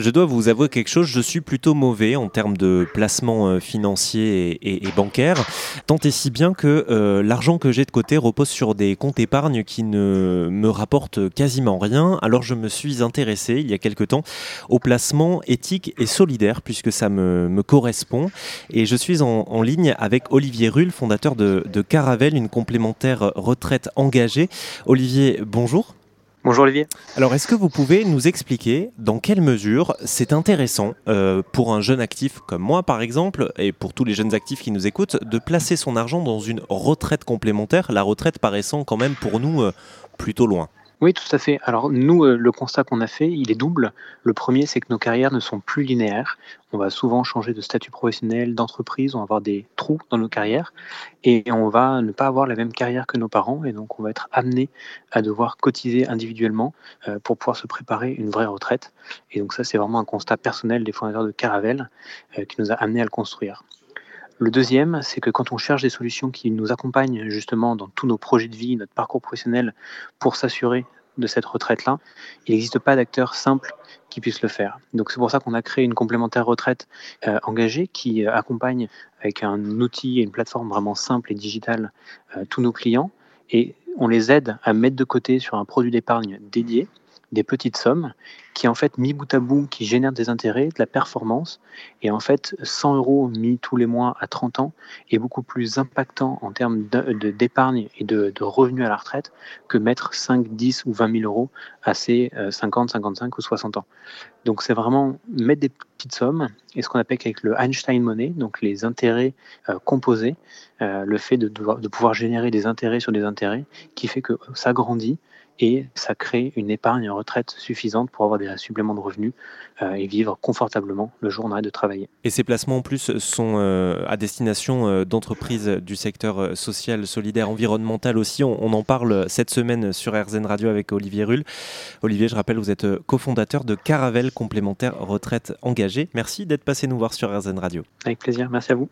Je dois vous avouer quelque chose, je suis plutôt mauvais en termes de placement euh, financier et, bancaire, tant et si bien que euh, l'argent que j'ai de côté repose sur des comptes épargne qui ne me rapportent quasiment rien. Alors je me suis intéressé il y a quelque temps au placement éthique et solidaire puisque ça me, correspond. Et je suis en, ligne avec Olivier Rull, fondateur de, de Caravel, une complémentaire retraite engagée. Olivier, bonjour. Bonjour Olivier. Alors est-ce que vous pouvez nous expliquer dans quelle mesure c'est intéressant euh, pour un jeune actif comme moi par exemple, et pour tous les jeunes actifs qui nous écoutent, de placer son argent dans une retraite complémentaire, la retraite paraissant quand même pour nous euh, plutôt loin? Oui, tout à fait. Alors nous, euh, le constat qu'on a fait, il est double. Le premier, c'est que nos carrières ne sont plus linéaires. On va souvent changer de statut professionnel, d'entreprise, on va avoir des trous dans nos carrières et on va ne pas avoir la même carrière que nos parents et donc on va être amené à devoir cotiser individuellement euh, pour pouvoir se préparer une vraie retraite. Et donc ça, c'est vraiment un constat personnel des fondateurs de Caravel euh, qui nous a amené à le construire. Le deuxième, c'est que quand on cherche des solutions qui nous accompagnent justement dans tous nos projets de vie, notre parcours professionnel, pour s'assurer de cette retraite-là, il n'existe pas d'acteur simple qui puisse le faire. Donc c'est pour ça qu'on a créé une complémentaire retraite euh, engagée qui euh, accompagne avec un outil et une plateforme vraiment simple et digitale euh, tous nos clients et on les aide à mettre de côté sur un produit d'épargne dédié des petites sommes qui, en fait, mis bout à bout, qui génèrent des intérêts, de la performance. Et en fait, 100 euros mis tous les mois à 30 ans est beaucoup plus impactant en termes d'épargne et de, revenus à la retraite que mettre 5, 10 ou 20 000 euros à ses 50, 55 ou 60 ans. Donc, c'est vraiment mettre des petites sommes et ce qu'on appelle avec le Einstein Money, donc les intérêts euh, composés, euh, le fait de, de pouvoir générer des intérêts sur des intérêts qui fait que ça grandit et ça crée une épargne retraite suffisante pour avoir des suppléments de revenus euh, et vivre confortablement le jour où on arrête de travailler. Et ces placements en plus sont euh, à destination euh, d'entreprises du secteur social, solidaire, environnemental aussi. On, on, en parle cette semaine sur RZN Radio avec Olivier Rull. Olivier, je rappelle, vous êtes cofondateur de Caravel Complémentaire Retraite Engagée. Merci d'être passé nous voir sur RZN Radio. Avec plaisir, merci à vous.